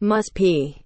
must pee